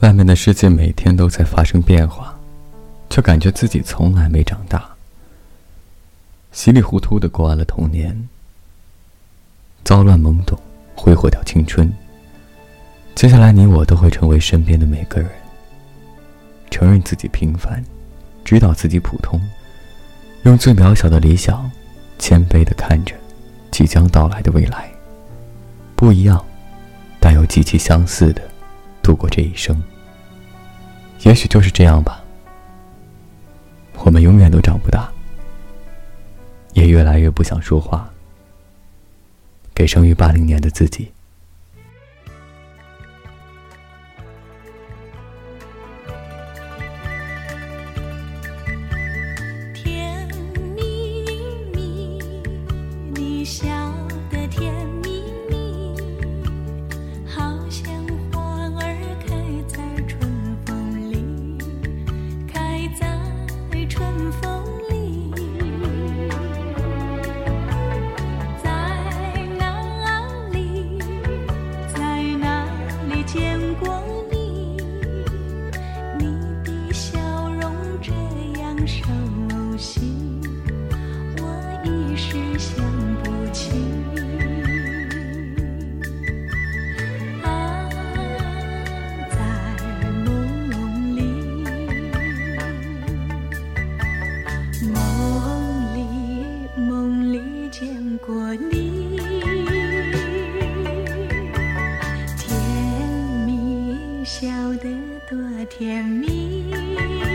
外面的世界每天都在发生变化，却感觉自己从来没长大。稀里糊涂的过完了童年，躁乱懵懂，挥霍掉青春。接下来，你我都会成为身边的每个人。承认自己平凡，知道自己普通，用最渺小的理想，谦卑的看着即将到来的未来。不一样，但又极其相似的度过这一生。也许就是这样吧。我们永远都长不大。也越来越不想说话。给生于八零年的自己。甜蜜。笑得多甜蜜。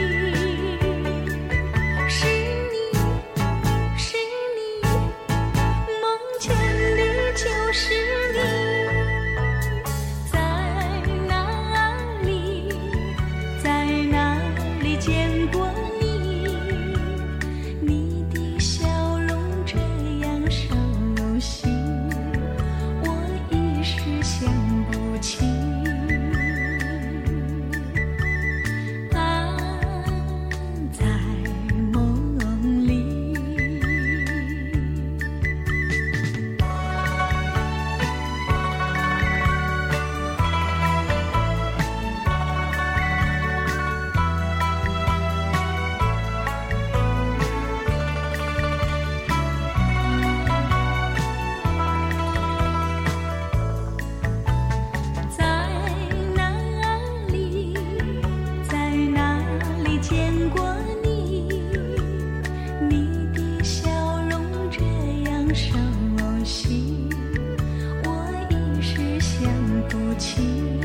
情。